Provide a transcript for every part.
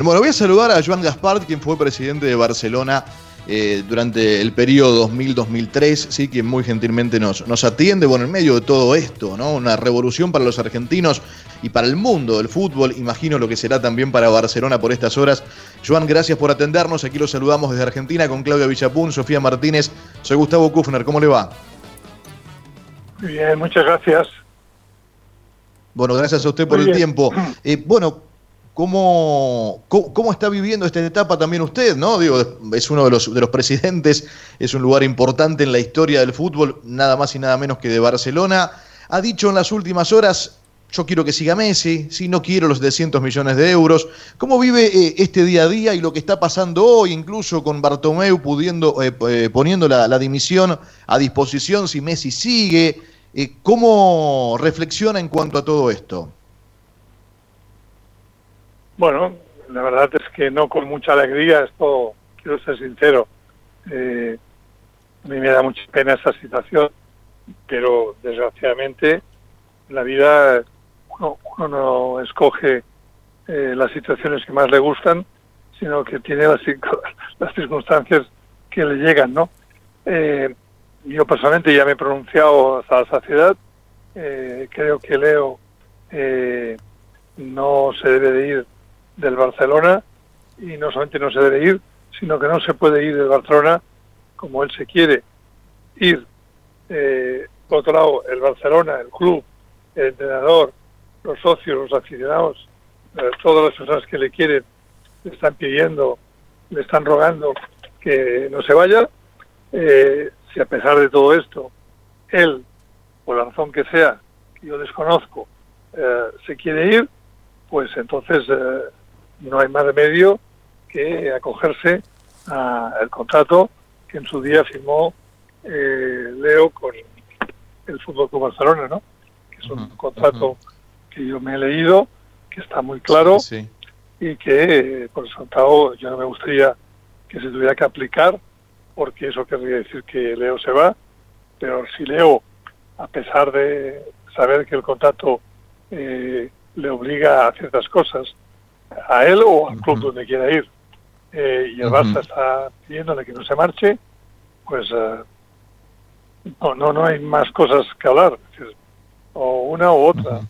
Bueno, voy a saludar a Joan Gaspard, quien fue presidente de Barcelona eh, durante el periodo 2000-2003, sí, quien muy gentilmente nos, nos atiende, bueno, en medio de todo esto, ¿no? Una revolución para los argentinos y para el mundo del fútbol, imagino lo que será también para Barcelona por estas horas. Joan, gracias por atendernos, aquí lo saludamos desde Argentina con Claudia Villapún, Sofía Martínez, soy Gustavo Kufner, ¿cómo le va? Bien, muchas gracias. Bueno, gracias a usted por el tiempo. Eh, bueno, ¿Cómo, ¿Cómo, está viviendo esta etapa también usted? ¿no? Digo, es uno de los, de los presidentes, es un lugar importante en la historia del fútbol, nada más y nada menos que de Barcelona. Ha dicho en las últimas horas, yo quiero que siga Messi, si no quiero los 700 millones de euros. ¿Cómo vive eh, este día a día y lo que está pasando hoy, incluso con Bartomeu pudiendo, eh, eh, poniendo la, la, dimisión a disposición si Messi sigue? ¿Cómo reflexiona en cuanto a todo esto? Bueno, la verdad es que no con mucha alegría, esto quiero ser sincero. Eh, a mí me da mucha pena esa situación, pero desgraciadamente la vida uno, no escoge eh, las situaciones que más le gustan, sino que tiene las, las circunstancias que le llegan, ¿no? Eh, yo personalmente ya me he pronunciado hasta la saciedad. Eh, creo que Leo eh, no se debe de ir del Barcelona y no solamente no se debe ir, sino que no se puede ir del Barcelona como él se quiere ir. Eh, por otro lado, el Barcelona, el club, el entrenador, los socios, los aficionados, eh, todas las personas que le quieren, le están pidiendo, le están rogando que no se vaya. Eh, si a pesar de todo esto, él, por la razón que sea, que yo desconozco, eh, se quiere ir, pues entonces eh, no hay más remedio que acogerse al contrato que en su día firmó eh, Leo con el Fútbol Club Barcelona, ¿no? Que es un contrato que yo me he leído, que está muy claro y que, por eso yo no me gustaría que se tuviera que aplicar, porque eso querría decir que Leo se va, pero si Leo, a pesar de saber que el contrato eh, le obliga a ciertas cosas, a él o al club donde quiera ir. Eh, y el Barça está pidiéndole que no se marche, pues eh, no, no, no hay más cosas que hablar. o una u otra.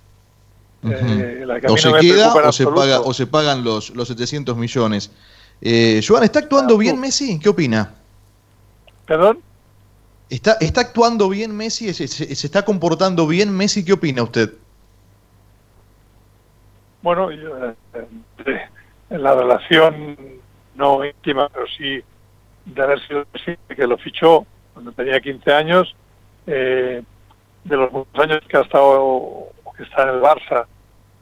Eh, o se queda o se, paga, o se pagan los, los 700 millones. Eh, Joan, ¿está actuando ah, bien Messi? ¿Qué opina? ¿Perdón? ¿Está, ¿Está actuando bien Messi? ¿Se, se, se está comportando bien Messi? ¿Qué opina usted? Bueno, yo, en la relación no íntima, pero sí de haber sido que lo fichó cuando tenía 15 años, eh, de los muchos años que ha estado, que está en el Barça,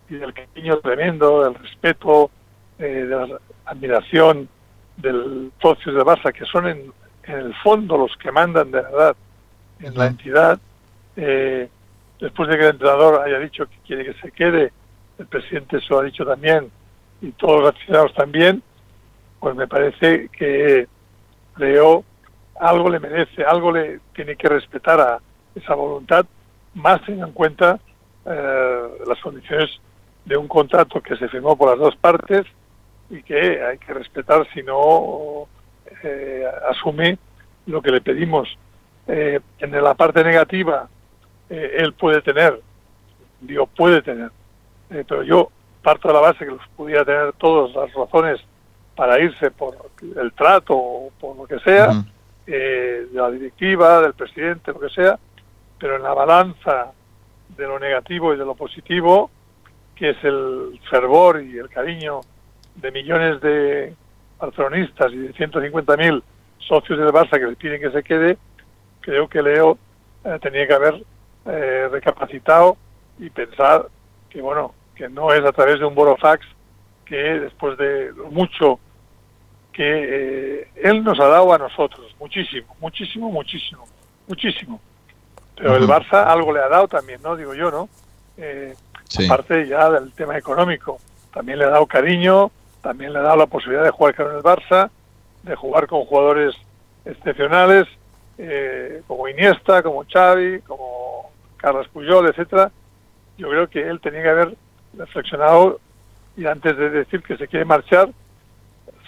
y del cariño tremendo, del respeto, eh, de la admiración del socios de Barça, que son en, el fondo los que mandan de verdad en la entidad, eh, después de que el entrenador haya dicho que quiere que se quede, el presidente eso ha dicho también, y todos los aficionados también, pues me parece que Leo algo le merece, algo le tiene que respetar a esa voluntad, más teniendo en cuenta eh, las condiciones de un contrato que se firmó por las dos partes y que hay que respetar si no eh, asume lo que le pedimos. Eh, en la parte negativa, él puede tener, digo, puede tener, pero yo parto de la base que los pudiera tener todas las razones para irse por el trato o por lo que sea, eh, de la directiva, del presidente, lo que sea, pero en la balanza de lo negativo y de lo positivo, que es el fervor y el cariño de millones de barcelonistas y de 150.000 socios del Barça que le piden que se quede, creo que Leo eh, tenía que haber eh, recapacitado y pensar que, bueno, que no es a través de un borofax que después de mucho que eh, él nos ha dado a nosotros, muchísimo, muchísimo, muchísimo, muchísimo. Pero el Barça algo le ha dado también, ¿no? Digo yo, ¿no? Eh, Aparte ya del tema económico, también le ha dado cariño, también le ha dado la posibilidad de jugar con el Barça, de jugar con jugadores excepcionales, eh, como Iniesta, como Xavi, como Carlos Puyol, etcétera. Yo creo que él tenía que haber reflexionado y antes de decir que se quiere marchar,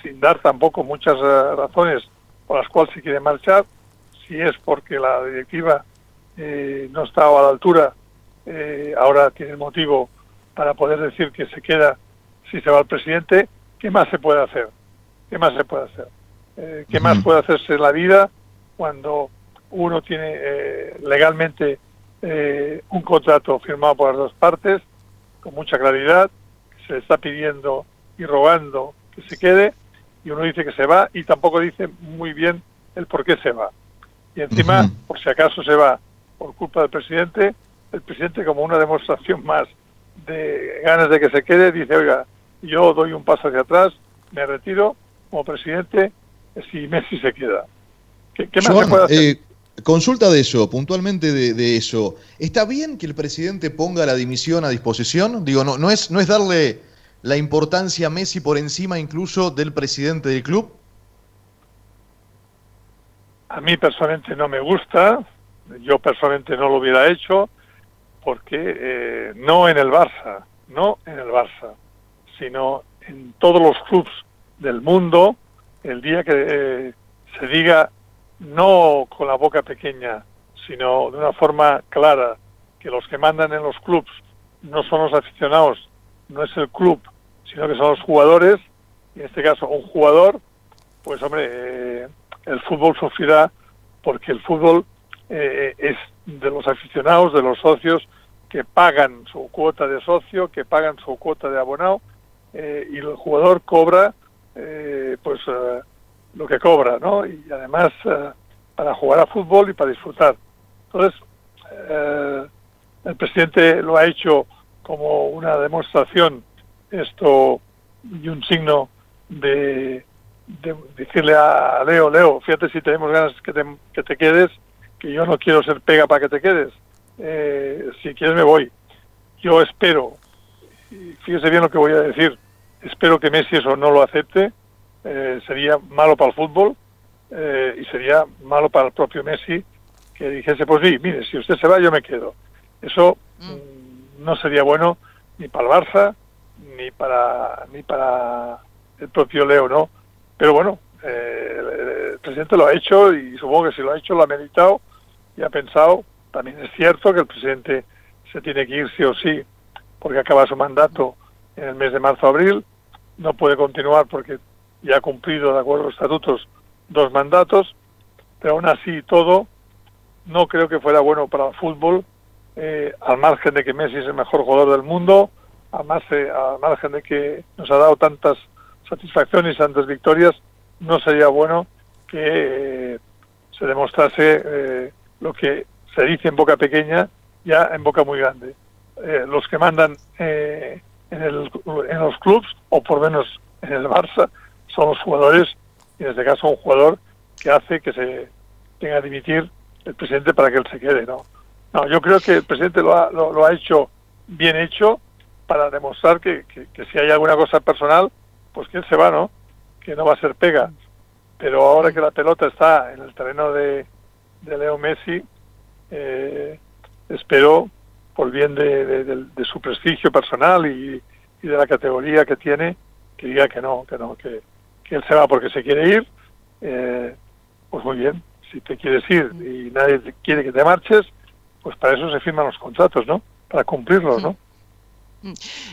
sin dar tampoco muchas eh, razones por las cuales se quiere marchar, si es porque la directiva eh, no estaba a la altura, eh, ahora tiene motivo para poder decir que se queda si se va el presidente, ¿qué más se puede hacer? ¿Qué más se puede hacer? ¿Qué más puede hacerse en la vida cuando uno tiene legalmente un contrato firmado por las dos partes con mucha claridad, se le está pidiendo y rogando que se quede y uno dice que se va y tampoco dice muy bien el por qué se va. Y encima, por si acaso se va por culpa del presidente, el presidente como una demostración más de ganas de que se quede, dice, oiga, yo doy un paso hacia atrás, me retiro como presidente si Messi se queda. ¿Qué, más se puede hacer? Eh, consulta de eso, puntualmente de, eso. ¿Está bien que el presidente ponga la dimisión a disposición? Digo, no, no, es, no es darle la importancia a Messi por encima incluso del presidente del club? A mí personalmente no me gusta, yo personalmente no lo hubiera hecho, porque eh, no en el Barça, no en el Barça, sino en todos los clubes del mundo, el día que eh, se diga no con la boca pequeña, sino de una forma clara, que los que mandan en los clubes no son los aficionados, no es el club, sino que son los jugadores, y en este caso un jugador, pues hombre, eh, el fútbol sufrirá porque el fútbol eh, es de los aficionados, de los socios que pagan su cuota de socio, que pagan su cuota de abonado, eh, y el jugador cobra pues lo que cobra, ¿no? Y además para jugar a fútbol y para disfrutar. Entonces, el presidente lo ha hecho como una demostración esto y un signo de, decirle a Leo, Leo, fíjate si tenemos ganas que te, que te quedes, que yo no quiero ser pega para que te quedes. Eh, si quieres me voy. Yo espero, y fíjese bien lo que voy a decir, espero que Messi eso no lo acepte, eh, sería malo para el fútbol eh, y sería malo para el propio Messi que dijese, pues sí, mire, si usted se va yo me quedo. Eso mm. Mm, no sería bueno ni para el Barça, ni para ni para el propio Leo, ¿no? Pero bueno, eh, el presidente lo ha hecho y supongo que si lo ha hecho lo ha meditado y ha pensado. También es cierto que el presidente se tiene que ir sí o sí porque acaba su mandato en el mes de marzo-abril. No puede continuar porque ya ha cumplido, de acuerdo a los estatutos, dos mandatos. Pero aún así todo, no creo que fuera bueno para el fútbol, eh, al margen de que Messi es el mejor jugador del mundo, además eh, a margen de que nos ha dado tantas satisfacciones y tantas victorias, no sería bueno que eh, se demostrase eh, lo que se dice en boca pequeña ya en boca muy grande. los que mandan en, el, en los clubes, o por menos en el Barça, son los jugadores, y en este caso un jugador que hace que se tenga que dimitir el presidente para que él se quede. No, no yo creo que el presidente lo ha, lo ha hecho bien hecho, para demostrar que, si hay alguna cosa personal, pues que él se va, ¿no? Que no va a ser pega. Pero ahora que la pelota está en el terreno de, Leo Messi, eh, espero, por bien de, su prestigio personal y, de la categoría que tiene, que diga que no, que no, que, él se va porque se quiere ir. Eh, pues muy bien, si te quieres ir y nadie quiere que te marches, pues para eso se firman los contratos, ¿no? Para cumplirlos, ¿no?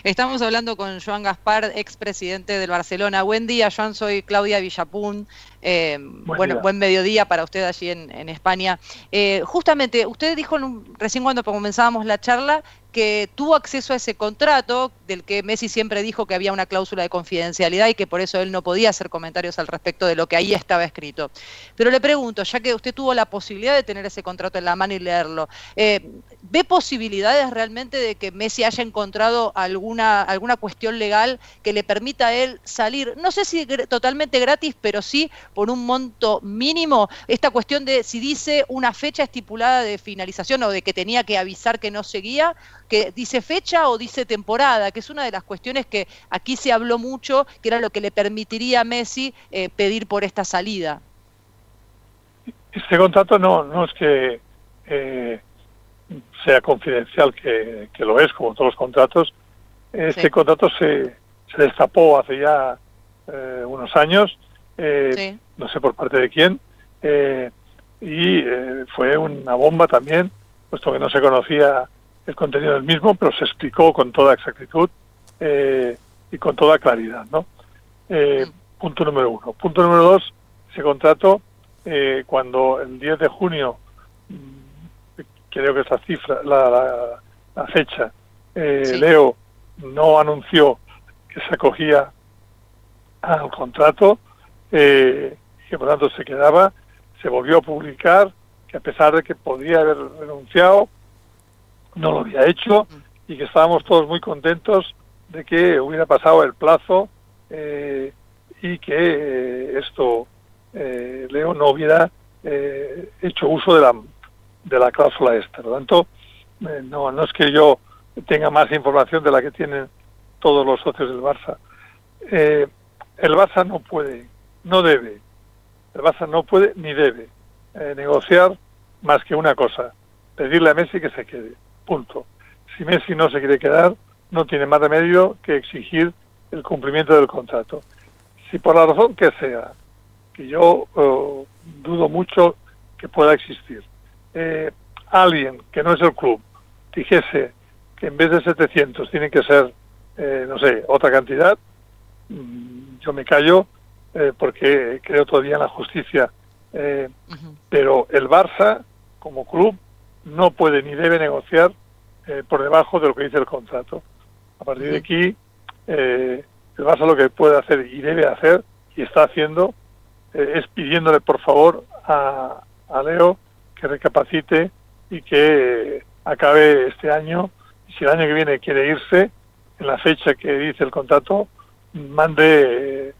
Estamos hablando con Joan Gaspar, expresidente del Barcelona. Buen día, Joan, soy Claudia Villapún. Eh, bueno, buen mediodía para usted allí en, España. Eh, justamente, usted dijo recién cuando comenzábamos la charla que tuvo acceso a ese contrato del que Messi siempre dijo que había una cláusula de confidencialidad y que por eso él no podía hacer comentarios al respecto de lo que ahí estaba escrito. Pero le pregunto, ya que usted tuvo la posibilidad de tener ese contrato en la mano y leerlo, eh, ¿ve posibilidades realmente de que Messi haya encontrado alguna, alguna cuestión legal que le permita a él salir, no sé si totalmente gratis, pero sí por un monto mínimo? Esta cuestión de si dice una fecha estipulada de finalización o de que tenía que avisar que no seguía, que dice fecha o dice temporada, que es una de las cuestiones que aquí se habló mucho, que era lo que le permitiría a Messi eh, pedir por esta salida. Este contrato no, no es que eh, sea confidencial, que, lo es, como todos los contratos. Este contrato se, se destapó hace ya unos años, no sé por parte de quién, y fue una bomba también, puesto que no se conocía el contenido del mismo, pero se explicó con toda exactitud y con toda claridad, ¿no? Mm. Punto número uno. Punto número dos, ese contrato, cuando el 10 de junio mm, creo que es la cifra, la, la fecha, eh, Leo no anunció que se acogía al contrato, eh, que por tanto se quedaba, se volvió a publicar que a pesar de que podría haber renunciado, no lo había hecho y que estábamos todos muy contentos de que hubiera pasado el plazo eh, y que eh, esto Leo no hubiera hecho uso de la, de la cláusula esta. Por lo tanto, no, no es que yo tenga más información de la que tienen todos los socios del Barça. Eh, el Barça no puede, no debe, el Barça no puede ni debe eh, negociar más que una cosa, pedirle a Messi que se quede, punto. Si Messi no se quiere quedar, no tiene más remedio que exigir el cumplimiento del contrato. Si por la razón que sea, que yo eh, dudo mucho que pueda existir, alguien que no es el club dijese que en vez de 700 tienen que ser, eh, no sé, otra cantidad, mm, yo me callo eh, porque creo todavía en la justicia. Eh, pero el Barça, como club, no puede ni debe negociar por debajo de lo que dice el contrato. A partir de aquí, el Barça lo que puede hacer y debe hacer, y está haciendo, es pidiéndole por favor a, a Leo que recapacite y que acabe este año. Y si el año que viene quiere irse, en la fecha que dice el contrato, mande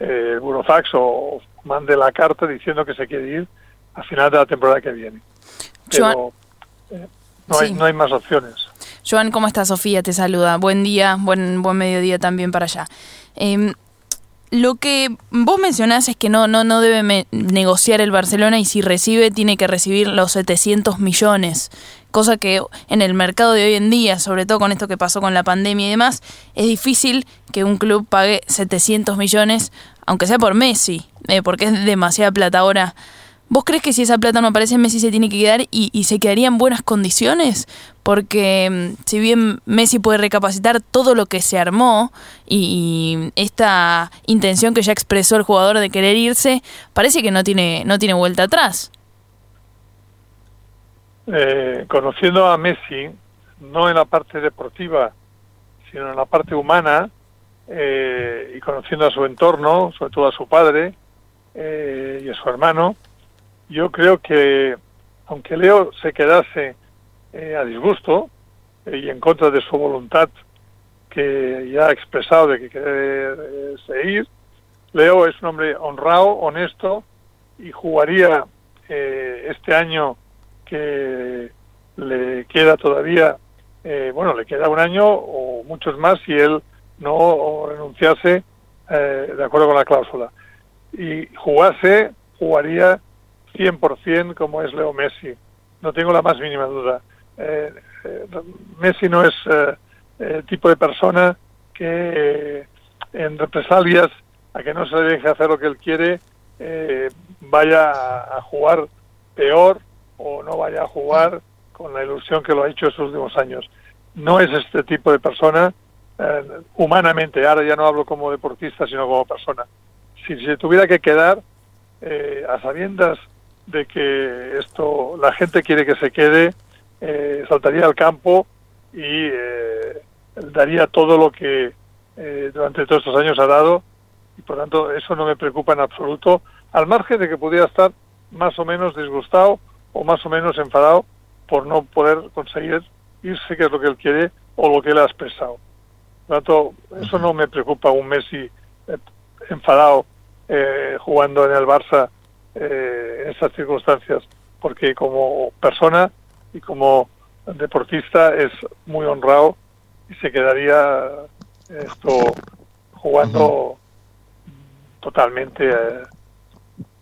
eh, burofax o mande la carta diciendo que se quiere ir a final de la temporada que viene. Pero eh, no, hay, no hay más opciones. Joan, ¿cómo estás? Sofía te saluda. Buen día, buen, buen mediodía también para allá. Eh, lo que vos mencionás es que no, no, no debe negociar el Barcelona y si recibe tiene que recibir los 700 millones, cosa que en el mercado de hoy en día, sobre todo con esto que pasó con la pandemia y demás, es difícil que un club pague 700 millones, aunque sea por Messi, eh, porque es demasiada plata ahora ¿Vos crees que si esa plata no aparece, Messi se tiene que quedar y, se quedaría en buenas condiciones? Porque mm, si bien Messi puede recapacitar todo lo que se armó y, esta intención que ya expresó el jugador de querer irse, parece que no tiene, no tiene vuelta atrás. Eh, conociendo a Messi, no en la parte deportiva, sino en la parte humana, eh, y conociendo a su entorno, sobre todo a su padre eh, y a su hermano, yo creo que aunque Leo se quedase eh, a disgusto eh, y en contra de su voluntad que ya ha expresado de que quiere eh, seguir, Leo es un hombre honrado, honesto y jugaría este año que le queda todavía, bueno, le queda un año o muchos más si él no renunciase de acuerdo con la cláusula. Y jugase, jugaría 100% como es Leo Messi. No tengo la más mínima duda. Eh, eh, Messi no es eh, el tipo de persona que en represalias a que no se deje hacer lo que él quiere vaya a, jugar peor o no vaya a jugar con la ilusión que lo ha hecho estos últimos años. No es este tipo de persona humanamente, ahora ya no hablo como deportista, sino como persona. Si se tuviera que quedar a sabiendas de que esto la gente quiere que se quede, eh, saltaría al campo y eh, daría todo lo que eh, durante todos estos años ha dado y por tanto eso no me preocupa en absoluto, al margen de que pudiera estar más o menos disgustado o más o menos enfadado por no poder conseguir irse, que es lo que él quiere, o lo que él ha expresado. Por tanto, eso no me preocupa un Messi enfadado jugando en el Barça eh, en esas circunstancias, porque como persona y como deportista es muy honrado y se quedaría esto jugando totalmente. Eh,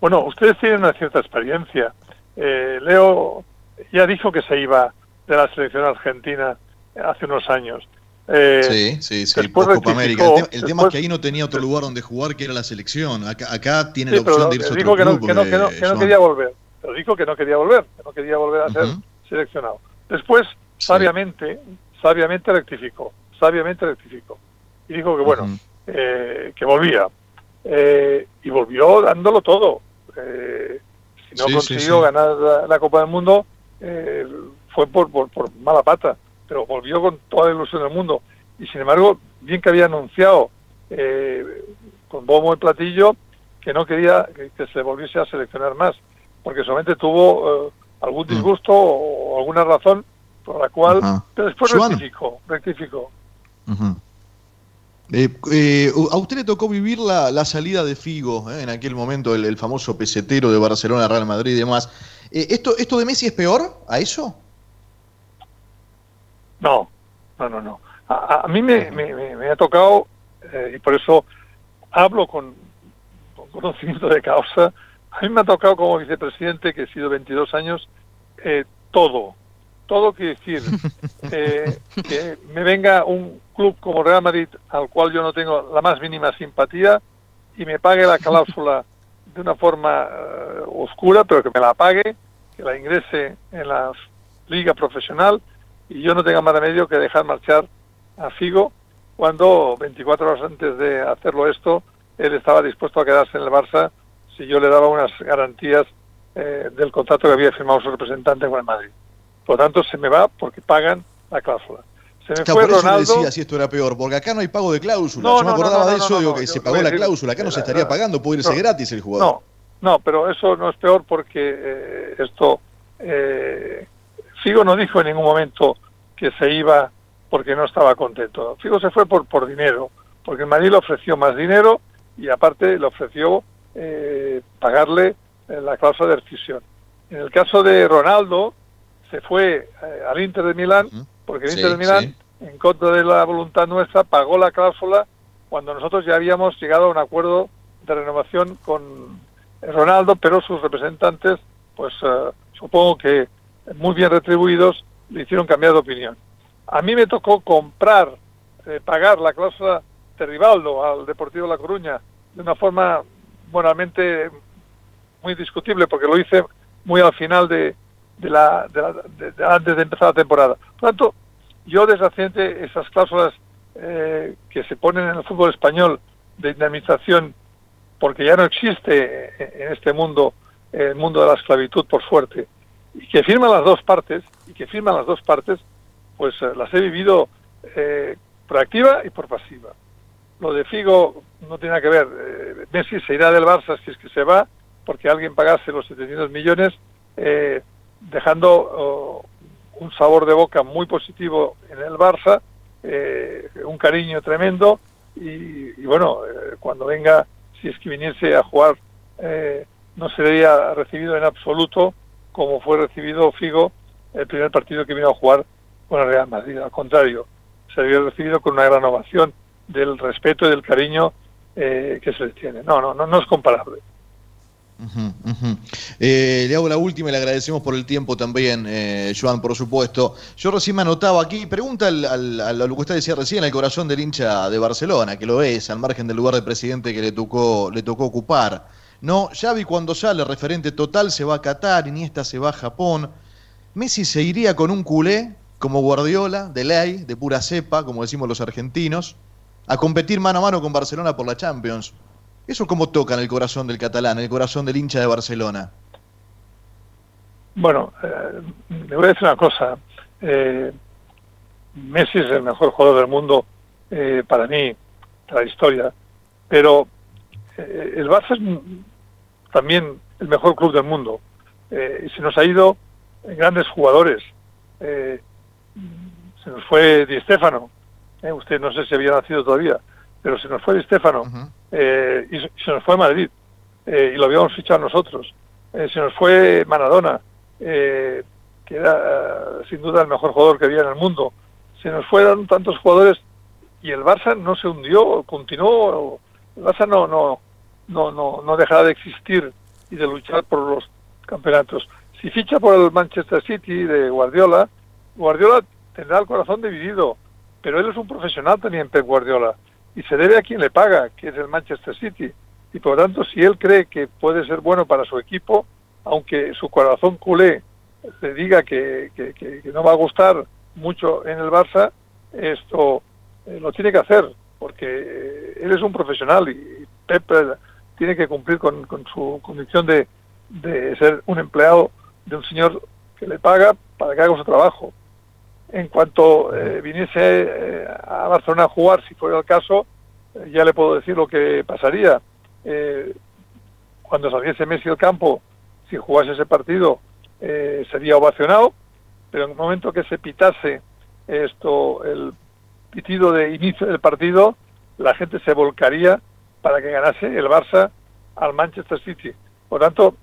bueno, ustedes tienen una cierta experiencia. Eh, Leo ya dijo que se iba de la selección argentina hace unos años sí, sí, sí, Copa América. El, tema, es que ahí no tenía otro lugar donde jugar que era la selección. Acá, tiene la opción de irse a otro que, no, que, no, que, no, quería volver. Pero dijo que no quería volver, que no quería volver a ser seleccionado. Después, sabiamente, sabiamente rectificó, sabiamente rectificó. Y dijo que bueno, eh, que volvía. Eh, y volvió dándolo todo. Eh, si no consiguió ganar la, Copa del Mundo, fue por, por, por mala pata pero volvió con toda la ilusión del mundo. Y sin embargo, bien que había anunciado eh, con bombo y platillo que no quería que, se volviese a seleccionar más, porque solamente tuvo eh, algún mm. disgusto o, alguna razón por la cual, pero después rectificó, rectificó. Eh, a usted le tocó vivir la, salida de Figo, en aquel momento, el, famoso pesetero de Barcelona, Real Madrid y demás. ¿esto, ¿Esto de Messi es peor a eso? No, no, no, no. A, mí me, me, ha tocado, eh, y por eso hablo con, conocimiento de causa, a mí me ha tocado como vicepresidente, que he sido 22 años, eh, todo. Todo quiere decir eh, que me venga un club como Real Madrid, al cual yo no tengo la más mínima simpatía, y me pague la cláusula de una forma oscura, pero que me la pague, que la ingrese en la liga profesional y yo no tenga más remedio que dejar marchar a Figo cuando 24 horas antes de hacerlo esto, él estaba dispuesto a quedarse en el Barça si yo le daba unas garantías eh, del contrato que había firmado su representante con el Madrid. Por lo tanto, se me va porque pagan la cláusula. Se me fue Ronaldo. decía si esto era peor, porque acá no hay pago de cláusula. yo me acordaba de eso, digo que se pagó la cláusula. Acá no se estaría pagando, puede irse gratis el jugador. No, no, pero eso no es peor porque eh, esto eh, Figo no dijo en ningún momento que se iba porque no estaba contento. Figo se fue por, por dinero, porque el Madrid le ofreció más dinero y aparte le ofreció eh, pagarle eh, la cláusula de rescisión. En el caso de Ronaldo, se fue eh, al Inter de Milán, porque el Inter de Milán, en contra de la voluntad nuestra, pagó la cláusula cuando nosotros ya habíamos llegado a un acuerdo de renovación con Ronaldo, pero sus representantes, pues supongo que muy bien retribuidos, le hicieron cambiar de opinión. A mí me tocó comprar, eh, pagar la cláusula de Rivaldo al Deportivo La Coruña de una forma moralmente muy discutible, porque lo hice muy al final de, la, antes de empezar la temporada. Por tanto, yo deshaciente esas cláusulas eh, que se ponen en el fútbol español de indemnización, porque ya no existe en este mundo el mundo de la esclavitud, por suerte, y que firman las dos partes, y que firman las dos partes, pues eh, las he vivido eh, por activa y por pasiva. Lo de Figo no tiene nada que ver. Eh, Messi se irá del Barça si es que se va, porque alguien pagase los 700 millones, dejando oh, un sabor de boca muy positivo en el Barça, un cariño tremendo, y, y bueno, cuando venga, si es que viniese a jugar, no sería recibido en absoluto como fue recibido Figo el primer partido que vino a jugar con el Real Madrid. Al contrario, se había recibido con una gran ovación del respeto y del cariño eh, que se les tiene. No, no, no, es comparable. Eh, le hago la última y le agradecemos por el tiempo también, eh, Joan, por supuesto. Yo recién me anotaba aquí, pregunta al, a lo que usted decía recién, al corazón del hincha de Barcelona, que lo es, al margen del lugar de presidente que le tocó, le tocó ocupar. No, Xavi cuando sale referente total se va a Qatar, Iniesta se va a Japón. Messi se iría con un culé como Guardiola, de ley, de pura cepa, como decimos los argentinos, a competir mano a mano con Barcelona por la Champions. ¿Eso cómo toca en el corazón del catalán, en el corazón del hincha de Barcelona? Bueno, eh, le voy a decir una cosa. Eh, Messi es el mejor jugador del mundo eh, para mí, para la historia, pero el Barça también el mejor club del mundo. Eh, y se nos ha ido grandes jugadores. Eh, se nos fue Di Stefano. Eh, usted no sé si había nacido todavía, pero se nos fue Di Stefano. y, se nos fue Madrid. y lo habíamos fichado nosotros. se nos fue Maradona, que era sin duda el mejor jugador que había en el mundo. Se nos fueron tantos jugadores y el Barça no se hundió, continuó. El Barça no, no, no, no, no dejará de existir y de luchar por los campeonatos. Si ficha por el Manchester City de Guardiola, Guardiola tendrá el corazón dividido, pero él es un profesional también, Pep Guardiola, y se debe a quien le paga, que es el Manchester City. Y por lo tanto, si él cree que puede ser bueno para su equipo, aunque su corazón culé le diga que, no va a gustar mucho en el Barça, esto eh, lo tiene que hacer, porque eh, él es un profesional y Pep tiene que cumplir con, su condición de, de ser un empleado de un señor que le paga para que haga su trabajo. En cuanto eh, viniese eh, a Barcelona a jugar, si fuera el caso, eh, ya le puedo decir lo que pasaría. cuando saliese Messi al campo, si jugase ese partido, sería ovacionado, pero en el momento que se pitase esto, el pitido de inicio del partido, la gente se volcaría para que ganase el Barça al Manchester City. Por tanto,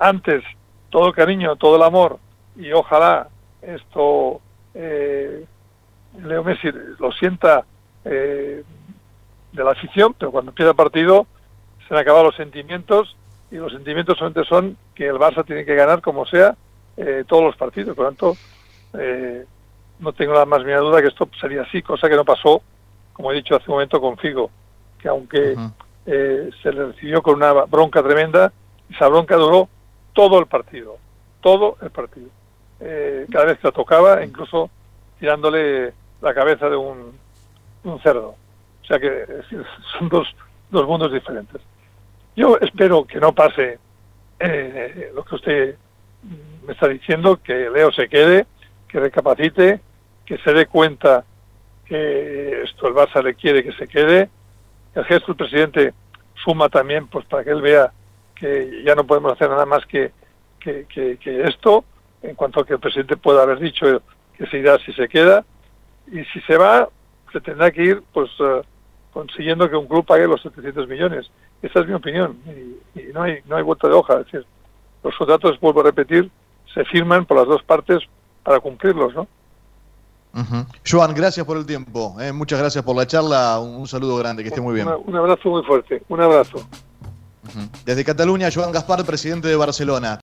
antes todo el cariño, todo el amor y ojalá esto eh, Leo Messi lo sienta eh, de la afición, pero cuando empieza el partido se han acabado los sentimientos y los sentimientos solamente son que el Barça tiene que ganar como sea eh, todos los partidos. Por tanto, eh, no tengo la más mínima duda que esto sería así, cosa que no pasó, como he dicho hace un momento, con Figo, que aunque se le recibió con una bronca tremenda, esa bronca duró todo el partido, todo el partido. Eh, cada vez que lo tocaba, incluso tirándole la cabeza de un, cerdo. O sea que son dos, dos mundos diferentes. Yo espero que no pase eh, lo que usted me está diciendo, que Leo se quede, que recapacite, que se dé cuenta que esto el Barça le quiere que se quede, que el gesto del presidente suma también pues para que él vea que ya no podemos hacer nada más que, que, esto, en cuanto a que el presidente pueda haber dicho que se irá si se queda, y si se va, se tendrá que ir pues eh, consiguiendo que un club pague los 700 millones. Esa es mi opinión, y, no, hay, no hay vuelta de hoja. Es decir, los contratos, vuelvo a repetir, se firman por las dos partes para cumplirlos, ¿no? Joan, gracias por el tiempo. Eh. muchas gracias por la charla. Un, saludo grande, que esté muy bien. un abrazo muy fuerte. Un abrazo. Desde Cataluña, Joan Gaspar, presidente de Barcelona.